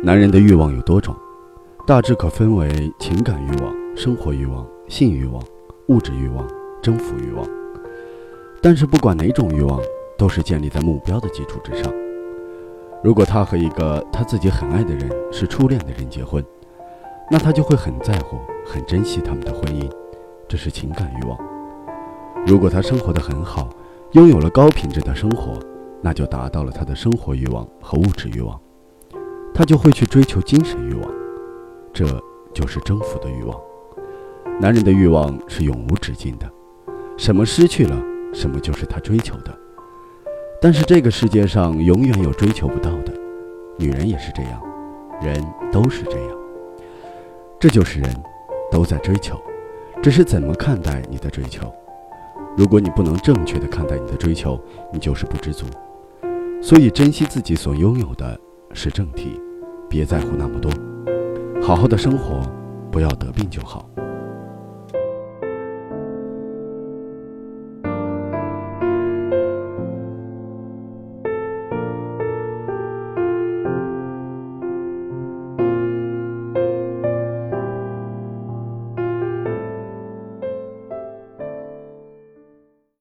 男人的欲望有多种，大致可分为情感欲望、生活欲望、性欲望、物质欲望、征服欲望。但是不管哪种欲望，都是建立在目标的基础之上。如果他和一个他自己很爱的人是初恋的人结婚，那他就会很在乎、很珍惜他们的婚姻，这是情感欲望。如果他生活的很好，拥有了高品质的生活，那就达到了他的生活欲望和物质欲望。他就会去追求精神欲望，这就是征服的欲望。男人的欲望是永无止境的，什么失去了，什么就是他追求的。但是这个世界上永远有追求不到的，女人也是这样，人都是这样。这就是人，都在追求，只是怎么看待你的追求。如果你不能正确的看待你的追求，你就是不知足。所以，珍惜自己所拥有的是正题。别在乎那么多，好好的生活，不要得病就好。